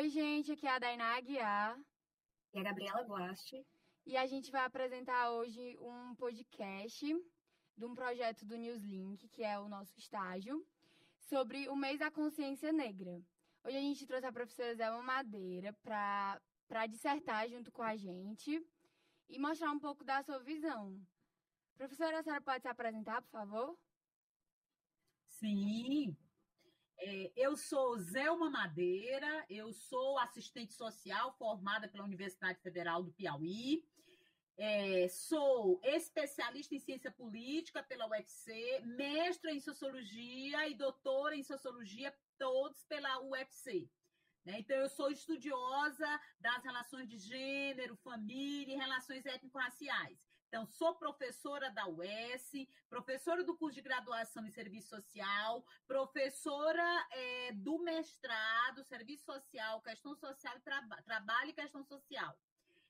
Oi, gente, aqui é a Dainá Aguiar. E a Gabriela Guaste. E a gente vai apresentar hoje um podcast de um projeto do Newslink, que é o nosso estágio, sobre o mês da consciência negra. Hoje a gente trouxe a professora Zelma Madeira para dissertar junto com a gente e mostrar um pouco da sua visão. Professora, a senhora pode se apresentar, por favor? Sim. É, eu sou Zelma Madeira, eu sou assistente social formada pela Universidade Federal do Piauí. É, sou especialista em ciência política pela UFC, mestra em sociologia e doutora em sociologia, todos pela UFC. Né? Então, eu sou estudiosa das relações de gênero, família e relações étnico-raciais. Então, sou professora da UES, professora do curso de graduação em serviço social, professora é, do mestrado, serviço social, questão social e traba trabalho e questão social.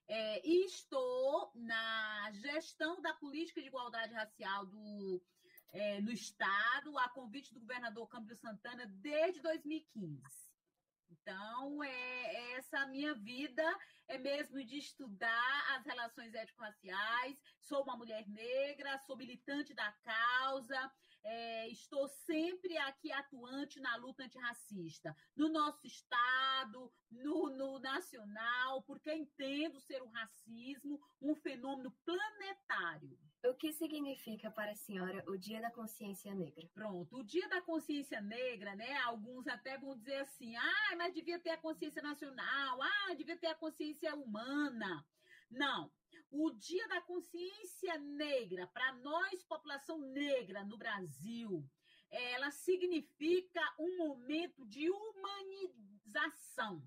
É, e estou na gestão da política de igualdade racial do, é, no Estado, a convite do governador Câmbio Santana, desde 2015. Então, é, essa minha vida é mesmo de estudar as relações étnico-raciais. Sou uma mulher negra, sou militante da causa, é, estou sempre aqui atuante na luta antirracista, no nosso Estado, no, no nacional, porque entendo ser o racismo um fenômeno planetário. O que significa para a senhora o Dia da Consciência Negra? Pronto, o Dia da Consciência Negra, né? Alguns até vão dizer assim: ah, mas devia ter a consciência nacional, ah, devia ter a consciência humana. Não. O Dia da Consciência Negra, para nós, população negra no Brasil, ela significa um momento de humanização.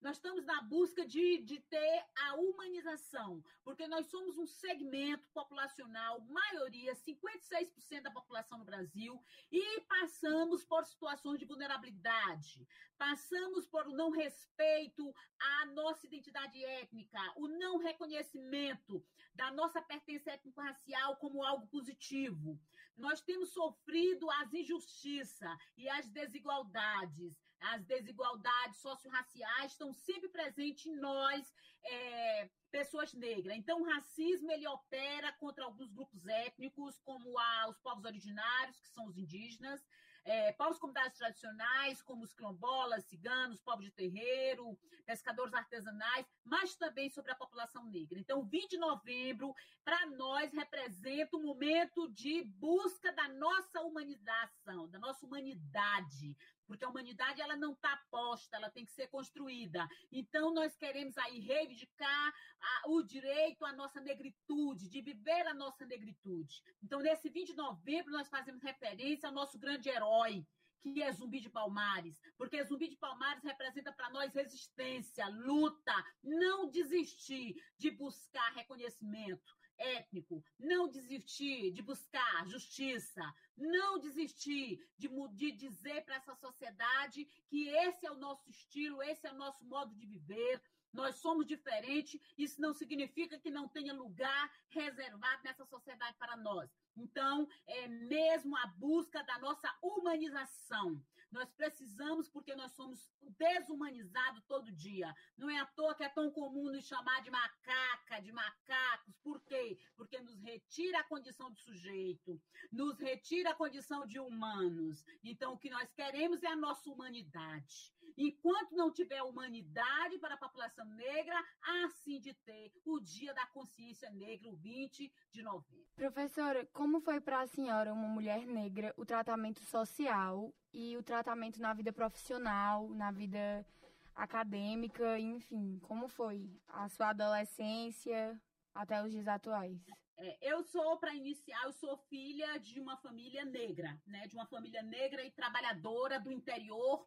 Nós estamos na busca de, de ter a humanização, porque nós somos um segmento populacional, maioria, 56% da população no Brasil, e passamos por situações de vulnerabilidade, passamos por o não respeito à nossa identidade étnica, o não reconhecimento da nossa pertença étnico-racial como algo positivo. Nós temos sofrido as injustiças e as desigualdades as desigualdades socio-raciais estão sempre presentes em nós, é, pessoas negras. Então, o racismo ele opera contra alguns grupos étnicos, como a, os povos originários, que são os indígenas, é, povos comunidades tradicionais, como os quilombolas, ciganos, povos de terreiro, pescadores artesanais, mas também sobre a população negra. Então, 20 de novembro, para nós, representa um momento de busca da nossa humanização, da nossa humanidade, porque a humanidade ela não está posta, ela tem que ser construída. Então, nós queremos aí reivindicar a, o direito à nossa negritude, de viver a nossa negritude. Então, nesse 20 de novembro, nós fazemos referência ao nosso grande herói, que é Zumbi de Palmares, porque Zumbi de Palmares representa para nós resistência, luta, não desistir de buscar reconhecimento étnico, não desistir de buscar justiça, não desistir de, de dizer para essa sociedade que esse é o nosso estilo, esse é o nosso modo de viver. Nós somos diferentes, isso não significa que não tenha lugar reservado nessa sociedade para nós. Então, é mesmo a busca da nossa humanização. Nós precisamos, porque nós somos desumanizados todo dia. Não é à toa que é tão comum nos chamar de macaca, de macacos. Por quê? Porque nos retira a condição de sujeito, nos retira a condição de humanos. Então, o que nós queremos é a nossa humanidade. Enquanto não tiver humanidade para a população negra, há sim de ter o Dia da Consciência Negra, o 20 de novembro. Professora, como foi para a senhora, uma mulher negra, o tratamento social e o tratamento na vida profissional, na vida acadêmica, enfim, como foi a sua adolescência até os dias atuais? É, eu sou, para iniciar, eu sou filha de uma família negra, né? De uma família negra e trabalhadora do interior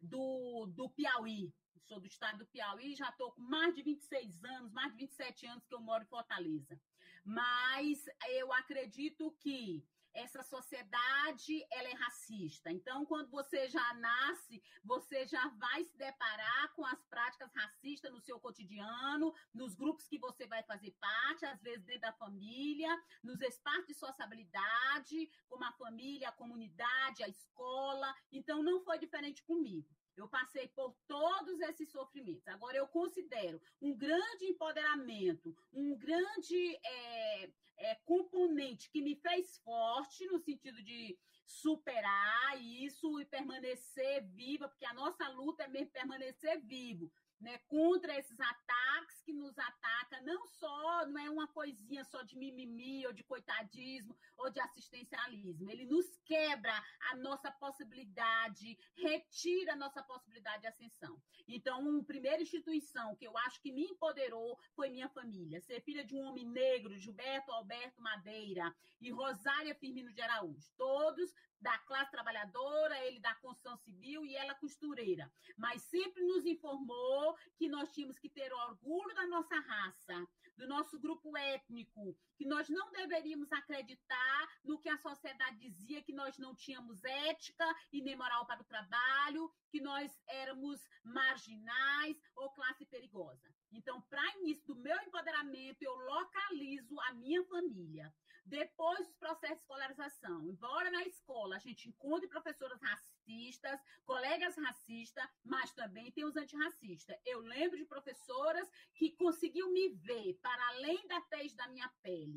do, do Piauí. Sou do estado do Piauí, já estou com mais de 26 anos, mais de 27 anos que eu moro em Fortaleza. Mas eu acredito que essa sociedade ela é racista. Então, quando você já nasce, você já vai se deparar com as práticas racistas no seu cotidiano, nos grupos que você vai fazer parte, às vezes dentro da família, nos espaços de sociabilidade, como a família, a comunidade, a escola. Então, não foi diferente comigo. Eu passei por todos esses sofrimentos. Agora, eu considero um grande empoderamento, um grande é, é, componente que me fez forte no sentido de superar isso e permanecer viva, porque a nossa luta é mesmo permanecer vivo né, contra esses ataques que nos atacam, não só, não é uma coisinha só de mimimi ou de coitadismo ou de assistencialismo. Ele nos quebra a nossa possibilidade, retira a nossa possibilidade de ascensão. Então, a primeira instituição que eu acho que me empoderou foi minha família. Ser filha de um homem negro, Gilberto Alberto Madeira e Rosária Firmino de Araújo. Todos da classe trabalhadora, ele da construção civil e ela costureira. Mas sempre nos informou que nós tínhamos que ter orgulho da nossa raça, do nosso grupo étnico, que nós não deveríamos acreditar no que a sociedade dizia, que nós não tínhamos ética e nem moral para o trabalho, que nós éramos marginais ou classe perigosa. Então, para início do meu empoderamento, eu localizo a minha família. Depois dos processos de escolarização, embora na escola a gente encontre professoras racistas, colegas racistas, mas também tem os antirracistas. Eu lembro de professoras que conseguiam me ver para além da tez da minha pele.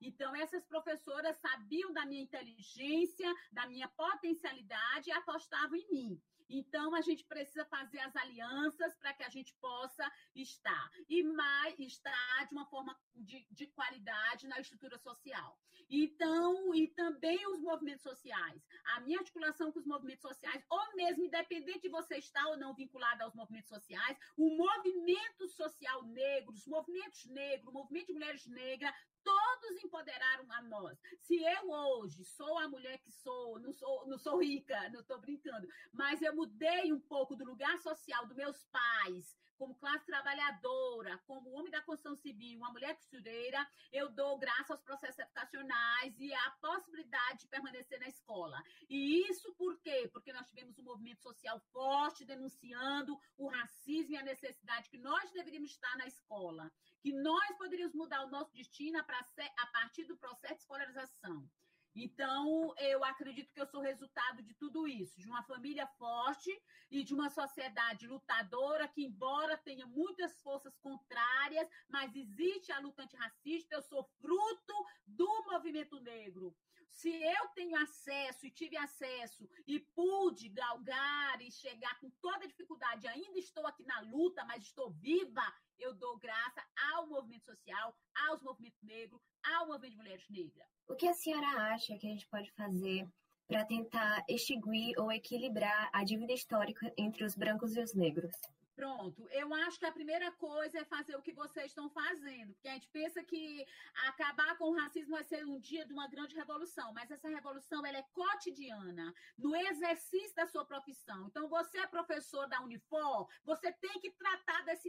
Então, essas professoras sabiam da minha inteligência, da minha potencialidade e apostavam em mim. Então, a gente precisa fazer as alianças para que a gente possa estar. E mais, estar de uma forma de, de qualidade na estrutura social. Então, e também os movimentos sociais. A minha articulação com os movimentos sociais, ou mesmo independente de você estar ou não vinculado aos movimentos sociais, o movimento social negro, os movimentos negros, o movimento de mulheres negras, todos empoderaram a nós. Se eu hoje sou a mulher que sou, não sou, não sou rica, não estou brincando, mas eu mudei um pouco do lugar social dos meus pais, como classe trabalhadora, como homem da construção civil, uma mulher costureira, eu dou graça aos processos educacionais e à possibilidade de permanecer na escola. E isso por quê? Porque nós tivemos um movimento social forte denunciando o racismo e a necessidade que nós deveríamos estar na escola, que nós poderíamos mudar o nosso destino a partir do processo de escolarização. Então, eu acredito que eu sou resultado de tudo isso, de uma família forte e de uma sociedade lutadora que, embora tenha muitas forças contrárias, mas existe a luta antirracista, eu sou fruto do movimento negro. Se eu tenho acesso e tive acesso e pude galgar e chegar com toda dificuldade, ainda estou aqui na luta, mas estou viva, eu dou graça ao movimento social, aos movimentos negros, ao movimento de mulheres negras. O que a senhora acha que a gente pode fazer para tentar extinguir ou equilibrar a dívida histórica entre os brancos e os negros? Pronto, eu acho que a primeira coisa é fazer o que vocês estão fazendo, porque a gente pensa que acabar com o racismo vai ser um dia de uma grande revolução, mas essa revolução ela é cotidiana, no exercício da sua profissão. Então, você é professor da Unifor, você tem que tratar desse.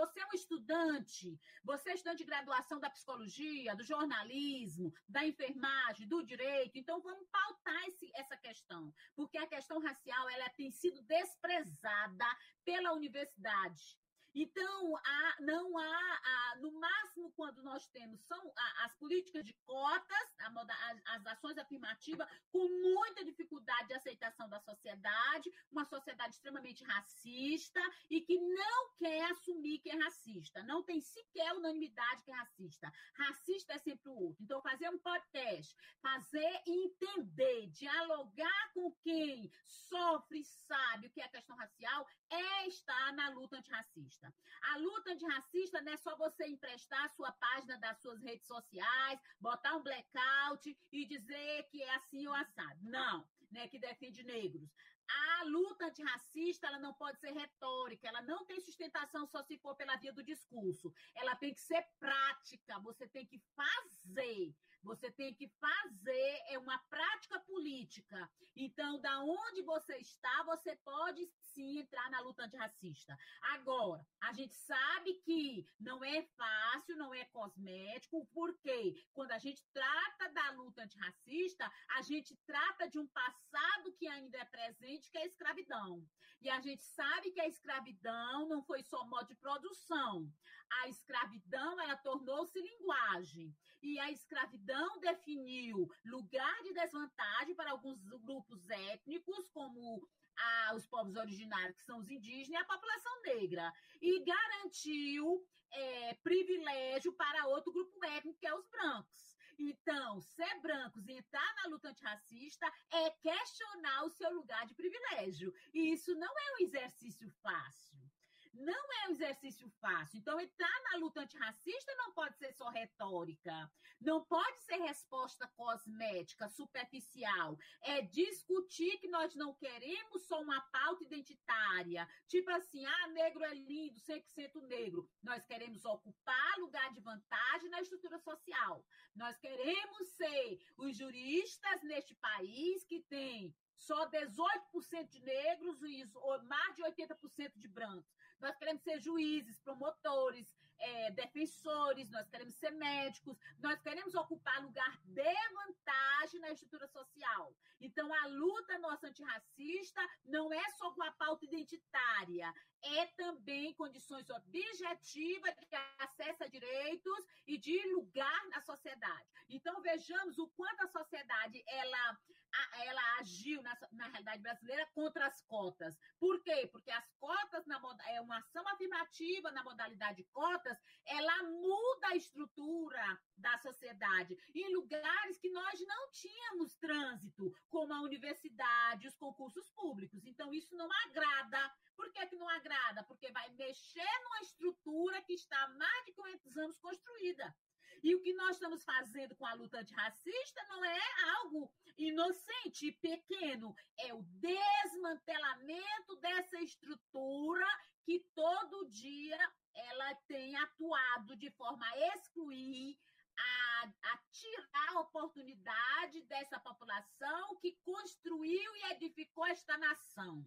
Você é um estudante, você é estudante de graduação da psicologia, do jornalismo, da enfermagem, do direito. Então, vamos pautar esse, essa questão, porque a questão racial ela tem sido desprezada pela universidade. Então, há, não há, há, no máximo, quando nós temos são as políticas de cotas, a, as ações afirmativas, com muita dificuldade de aceitação da sociedade, uma sociedade extremamente racista e que não quer assumir que é racista, não tem sequer unanimidade que é racista. Racista é sempre o outro. Então, fazer um podcast, fazer entender, dialogar com quem sofre e sabe o que é a questão racial, é estar na luta antirracista antirracista. A luta antirracista não é só você emprestar a sua página das suas redes sociais, botar um blackout e dizer que é assim ou assado. Não, né, que defende negros. A luta antirracista ela não pode ser retórica, ela não tem sustentação só se for pela via do discurso. Ela tem que ser prática, você tem que fazer. Você tem que fazer é uma prática política. Então, da onde você está, você pode sim entrar na luta antirracista. Agora, a gente sabe que não é fácil, não é cosmético, porque quando a gente trata da luta antirracista, a gente trata de um passado que ainda é presente que é a escravidão. E a gente sabe que a escravidão não foi só modo de produção. A escravidão, ela tornou-se linguagem. E a escravidão definiu lugar de desvantagem para alguns grupos étnicos, como a, os povos originários, que são os indígenas, e a população negra. E garantiu é, privilégio para outro grupo étnico, que é os brancos. Então, ser brancos e entrar na luta antirracista é questionar o seu lugar de privilégio. E isso não é um exercício fácil não é um exercício fácil. Então, entrar na luta antirracista não pode ser só retórica, não pode ser resposta cosmética, superficial. É discutir que nós não queremos só uma pauta identitária, tipo assim, ah, negro é lindo, 100% negro. Nós queremos ocupar lugar de vantagem na estrutura social. Nós queremos ser os juristas neste país que tem só 18% de negros e mais de 80% de brancos. Nós queremos ser juízes, promotores, é, defensores, nós queremos ser médicos, nós queremos ocupar lugar de vantagem na estrutura social. Então, a luta nossa antirracista não é só com a pauta identitária, é também condições objetivas de acesso a direitos e de lugar na sociedade. Então, vejamos o quanto a sociedade ela, ela agiu na, na realidade brasileira contra as cotas. Por quê? Porque as cotas, na, é uma ação afirmativa na modalidade cotas, ela muda a estrutura da sociedade em lugares que nós não tínhamos trânsito, como a universidade, os concursos públicos. Então, isso não agrada por que, que não agrada? Porque vai mexer numa estrutura que está há mais de 500 anos construída. E o que nós estamos fazendo com a luta antirracista não é algo inocente e pequeno, é o desmantelamento dessa estrutura que todo dia ela tem atuado de forma a excluir, a, a tirar a oportunidade dessa população que construiu e edificou esta nação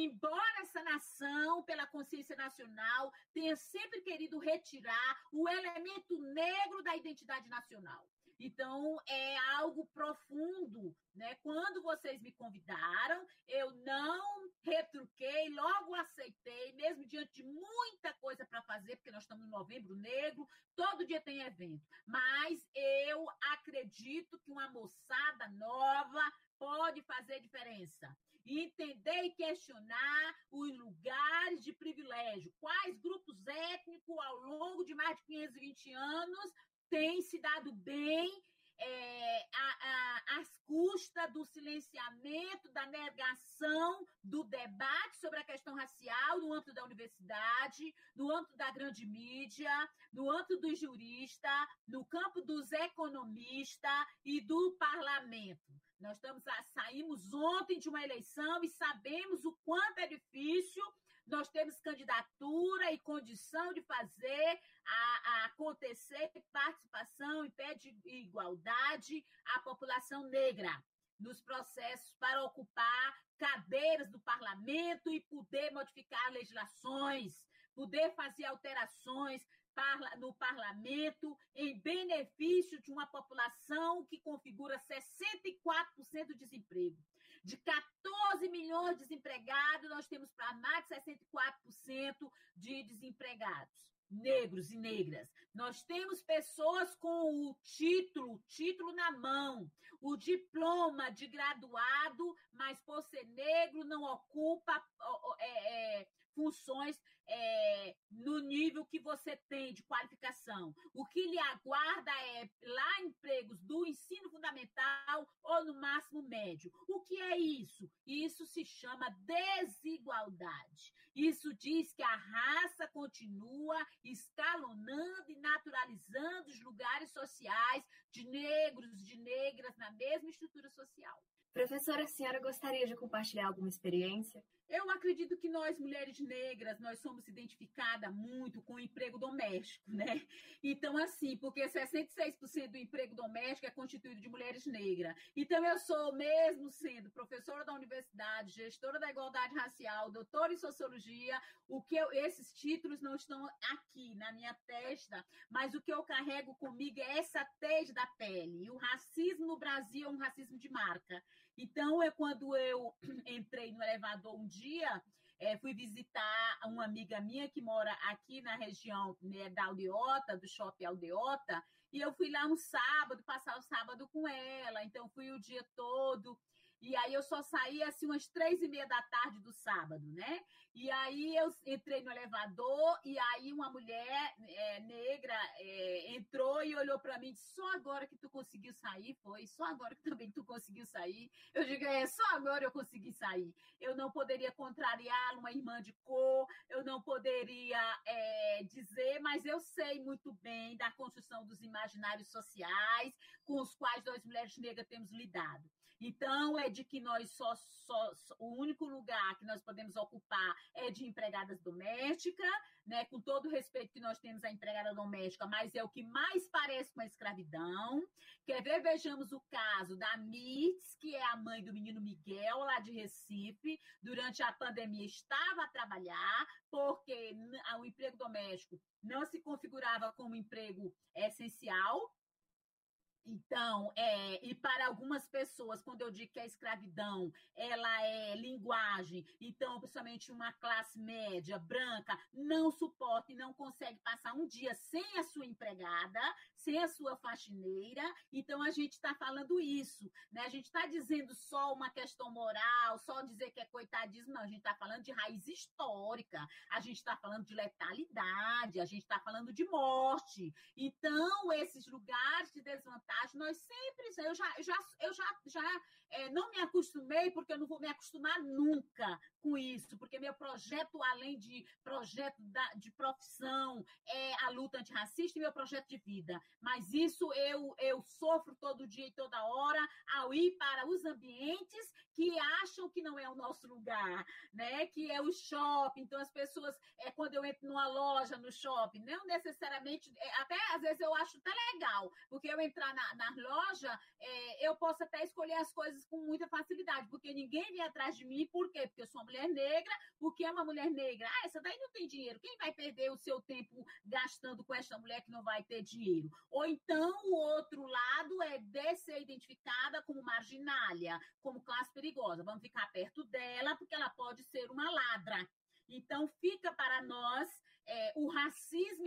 embora essa nação, pela consciência nacional, tenha sempre querido retirar o elemento negro da identidade nacional. Então, é algo profundo, né? Quando vocês me convidaram, eu não retruquei, logo aceitei, mesmo diante de muita coisa para fazer, porque nós estamos no novembro negro, todo dia tem evento. Mas eu acredito que uma moçada nova pode fazer diferença entender e questionar os lugares de privilégio. Quais grupos étnicos, ao longo de mais de 520 anos, têm se dado bem é, a, a, às custas do silenciamento, da negação do debate sobre a questão racial no âmbito da universidade, no âmbito da grande mídia, no âmbito dos juristas, no campo dos economistas e do parlamento. Nós estamos, saímos ontem de uma eleição e sabemos o quanto é difícil nós temos candidatura e condição de fazer a, a acontecer participação em pé de igualdade à população negra nos processos para ocupar cadeiras do parlamento e poder modificar legislações, poder fazer alterações no parlamento em benefício de uma população que configura 64% de desemprego. De 14 milhões de desempregados, nós temos para mais de 64% de desempregados negros e negras. Nós temos pessoas com o título, título na mão, o diploma de graduado, mas por ser negro não ocupa é, é, funções é, no nível que você tem de qualificação. O que lhe aguarda é lá empregos do ensino fundamental ou no máximo médio. O que é isso? Isso se chama desigualdade. Isso diz que a raça continua escalonando e naturalizando os lugares sociais de negros, de negras na mesma estrutura social. Professora, a senhora gostaria de compartilhar alguma experiência? Eu acredito que nós, mulheres negras, nós somos se identificada muito com o emprego doméstico, né? Então, assim, porque 66% do emprego doméstico é constituído de mulheres negras. Então, eu sou, mesmo sendo professora da universidade, gestora da igualdade racial, doutora em sociologia, o que eu, esses títulos não estão aqui na minha testa, mas o que eu carrego comigo é essa tez da pele. E o racismo no Brasil é um racismo de marca. Então, é quando eu entrei no elevador um dia, é, fui visitar uma amiga minha que mora aqui na região né, da Aldeota, do Shopping Aldeota, e eu fui lá um sábado, passar o sábado com ela, então fui o dia todo. E aí eu só saí assim umas três e meia da tarde do sábado, né? E aí eu entrei no elevador e aí uma mulher é, negra é, entrou e olhou para mim e disse, só agora que tu conseguiu sair, foi? Só agora que também tu conseguiu sair? Eu digo, é, só agora eu consegui sair. Eu não poderia contrariar uma irmã de cor, eu não poderia é, dizer, mas eu sei muito bem da construção dos imaginários sociais com os quais nós mulheres negras temos lidado. Então, é de que nós só, só, só, o único lugar que nós podemos ocupar é de empregadas domésticas, né? Com todo o respeito que nós temos à empregada doméstica, mas é o que mais parece com a escravidão. Quer ver? Vejamos o caso da Mirtz, que é a mãe do menino Miguel, lá de Recife, durante a pandemia estava a trabalhar, porque o emprego doméstico não se configurava como emprego essencial, então, é, e para algumas pessoas, quando eu digo que a escravidão ela é linguagem, então, principalmente uma classe média, branca, não suporta e não consegue passar um dia sem a sua empregada, sem a sua faxineira. Então, a gente está falando isso, né? A gente está dizendo só uma questão moral, só dizer que é coitadismo, não. A gente está falando de raiz histórica, a gente está falando de letalidade, a gente está falando de morte. Então, esses lugares de desvantagem nós sempre, eu já, já, eu já, já é, não me acostumei, porque eu não vou me acostumar nunca com isso, porque meu projeto, além de projeto da, de profissão, é luta antirracista e meu projeto de vida. Mas isso eu, eu sofro todo dia e toda hora ao ir para os ambientes que acham que não é o nosso lugar, né? Que é o shopping. Então, as pessoas, é, quando eu entro numa loja no shopping, não necessariamente, é, até às vezes eu acho até legal, porque eu entrar na, na loja, é, eu posso até escolher as coisas com muita facilidade, porque ninguém vem atrás de mim, por quê? Porque eu sou uma mulher negra, porque é uma mulher negra. Ah, essa daí não tem dinheiro. Quem vai perder o seu tempo gastando com esta mulher que não vai ter dinheiro? Ou então, o outro lado é de ser identificada como marginália, como classe perigosa. Vamos ficar perto dela, porque ela pode ser uma ladra. Então, fica para nós é, o racismo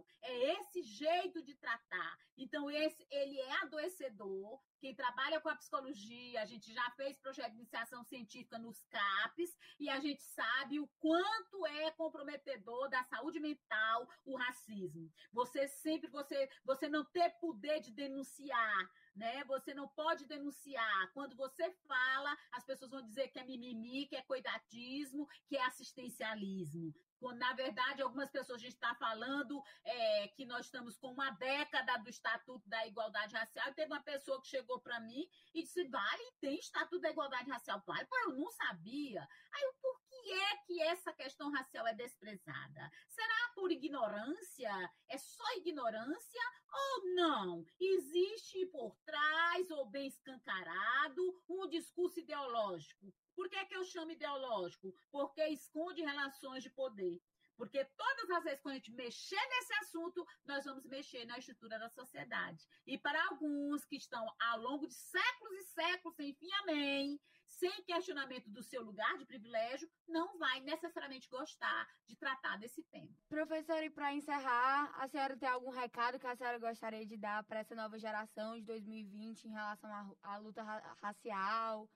estrutural. É esse jeito de tratar. Então, esse ele é adoecedor. Quem trabalha com a psicologia, a gente já fez projeto de iniciação científica nos CAPs e a gente sabe o quanto é comprometedor da saúde mental o racismo. Você sempre, você, você não ter poder de denunciar, né? Você não pode denunciar. Quando você fala, as pessoas vão dizer que é mimimi, que é coidatismo, que é assistencialismo. Quando, na verdade, algumas pessoas a gente está falando é, que nós estamos com uma década do Estatuto da Igualdade Racial, e teve uma pessoa que chegou para mim e disse: Vale, tem Estatuto da Igualdade Racial. Vale, pô, eu não sabia. Aí eu, por que é que essa questão racial é desprezada? Será por ignorância? É só ignorância ou não? Existe por trás, ou bem escancarado, um discurso ideológico por que, que eu chamo ideológico? Porque esconde relações de poder. Porque todas as vezes que a gente mexer nesse assunto, nós vamos mexer na estrutura da sociedade. E para alguns que estão ao longo de séculos e séculos, sem fim, amém, sem questionamento do seu lugar de privilégio, não vai necessariamente gostar de tratar desse tema. Professora, e para encerrar, a senhora tem algum recado que a senhora gostaria de dar para essa nova geração de 2020 em relação à, à luta ra racial?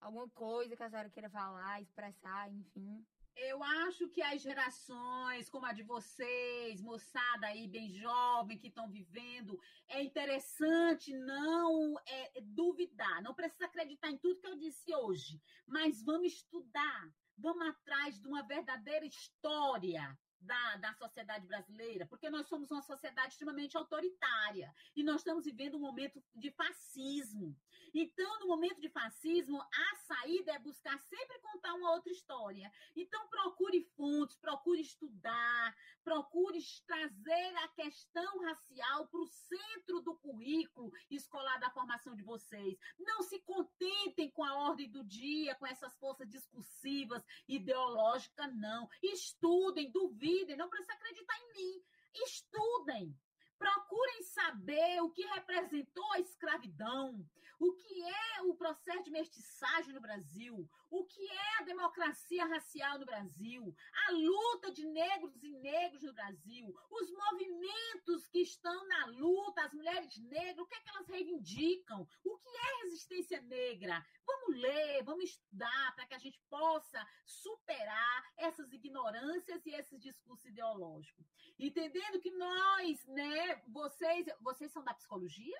alguma coisa que a senhora queira falar, expressar, enfim? Eu acho que as gerações como a de vocês, moçada aí bem jovem que estão vivendo, é interessante não é, duvidar, não precisa acreditar em tudo que eu disse hoje, mas vamos estudar, vamos atrás de uma verdadeira história, da, da sociedade brasileira, porque nós somos uma sociedade extremamente autoritária e nós estamos vivendo um momento de fascismo. Então, no momento de fascismo, a saída é buscar sempre contar uma outra história. Então, procure fontes, procure estudar, procure trazer a questão racial para o centro do currículo escolar da formação de vocês. Não se contentem com a ordem do dia, com essas forças discursivas, ideológicas, não. Estudem, duvidem, não precisa acreditar em mim. Estudem, procurem saber o que representou a escravidão, o que é o processo de mestiçagem no Brasil, o que é a democracia racial no Brasil, a luta de negros e negros no Brasil, os movimentos que estão na luta, as mulheres negras, o que é que elas reivindicam, o que é resistência negra. Vamos ler, vamos estudar para que a gente possa superar essas ignorâncias e esses discursos ideológicos. Entendendo que nós, né, vocês, vocês são da psicologia?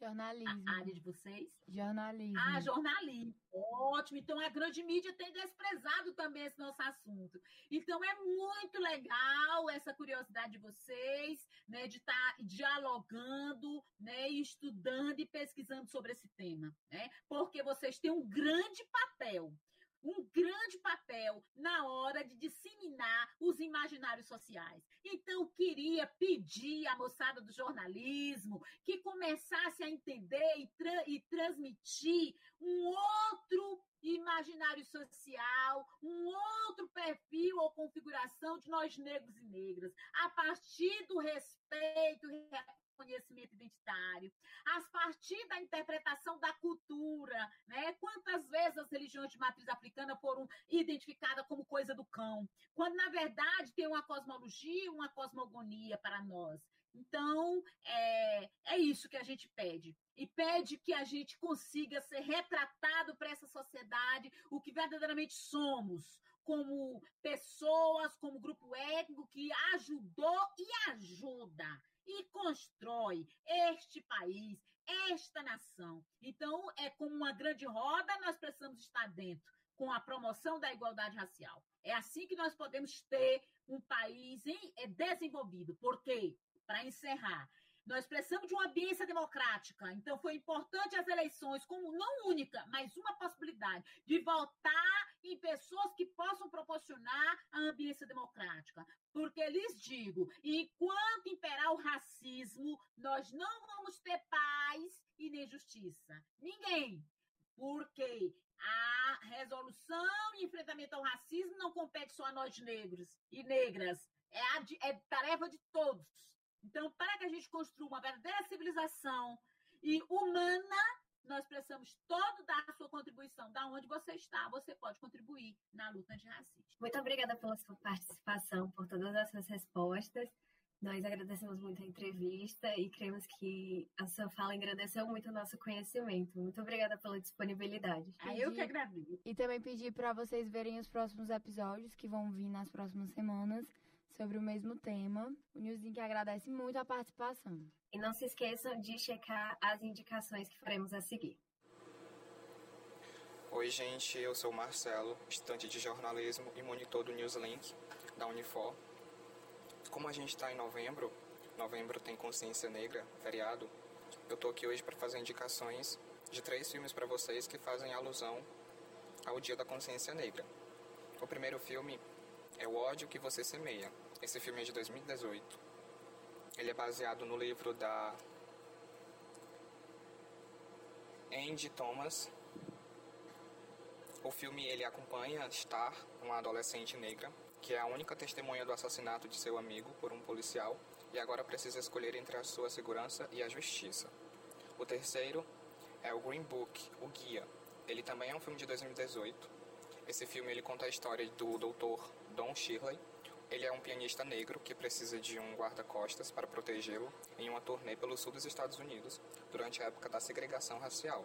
Jornalismo. A área de vocês? Jornalismo. Ah, jornalismo. Ótimo. Então a grande mídia tem desprezado também esse nosso assunto. Então é muito legal essa curiosidade de vocês, né, de estar tá dialogando, né, estudando e pesquisando sobre esse tema, né? Porque vocês têm um grande papel um grande papel na hora de disseminar os imaginários sociais. Então, queria pedir à moçada do jornalismo que começasse a entender e, tra e transmitir um outro imaginário social, um outro perfil ou configuração de nós negros e negras, a partir do respeito conhecimento identitário, a partir da interpretação da cultura, né? Quantas vezes as religiões de matriz africana foram identificadas como coisa do cão, quando na verdade tem uma cosmologia, uma cosmogonia para nós. Então, é, é isso que a gente pede. E pede que a gente consiga ser retratado para essa sociedade o que verdadeiramente somos, como pessoas, como grupo étnico que ajudou e ajuda e constrói este país, esta nação. Então, é como uma grande roda, nós precisamos estar dentro com a promoção da igualdade racial. É assim que nós podemos ter um país é, desenvolvido. Por quê? Para encerrar, nós precisamos de uma ambiência democrática. Então, foi importante as eleições, como não única, mas uma possibilidade de votar em pessoas que possam proporcionar a ambiência democrática. Porque lhes digo, enquanto imperar o racismo, nós não vamos ter paz e nem justiça. Ninguém. Porque a resolução e enfrentamento ao racismo não compete só a nós negros e negras. É, a, é tarefa de todos. Então, para que a gente construa uma verdadeira civilização e humana, nós precisamos todo dar a sua contribuição. Da onde você está, você pode contribuir na luta antirracista. Muito obrigada pela sua participação, por todas as suas respostas. Nós agradecemos muito a entrevista e cremos que a sua fala engrandeceu muito o nosso conhecimento. Muito obrigada pela disponibilidade. Ah, eu que agradeço. E também pedir para vocês verem os próximos episódios que vão vir nas próximas semanas sobre o mesmo tema. O Newslink agradece muito a participação. E não se esqueçam de checar as indicações que faremos a seguir. Oi, gente, eu sou o Marcelo, estudante de jornalismo e monitor do Newslink da Unifor. Como a gente está em novembro, novembro tem Consciência Negra, feriado, eu estou aqui hoje para fazer indicações de três filmes para vocês que fazem alusão ao Dia da Consciência Negra. O primeiro filme é O Ódio que Você Semeia, esse filme é de 2018. Ele é baseado no livro da Andy Thomas. O filme ele acompanha Star, uma adolescente negra, que é a única testemunha do assassinato de seu amigo por um policial e agora precisa escolher entre a sua segurança e a justiça. O terceiro é o Green Book, o Guia. Ele também é um filme de 2018. Esse filme ele conta a história do Dr. Don Shirley, ele é um pianista negro que precisa de um guarda-costas para protegê-lo em uma turnê pelo sul dos Estados Unidos durante a época da segregação racial.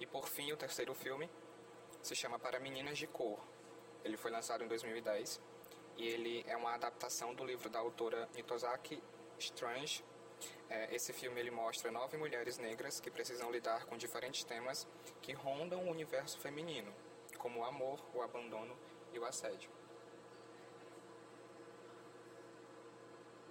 E por fim, o terceiro filme se chama Para Meninas de Cor. Ele foi lançado em 2010 e ele é uma adaptação do livro da autora Mitozaki Strange. É, esse filme ele mostra nove mulheres negras que precisam lidar com diferentes temas que rondam o universo feminino, como o amor, o abandono e o assédio.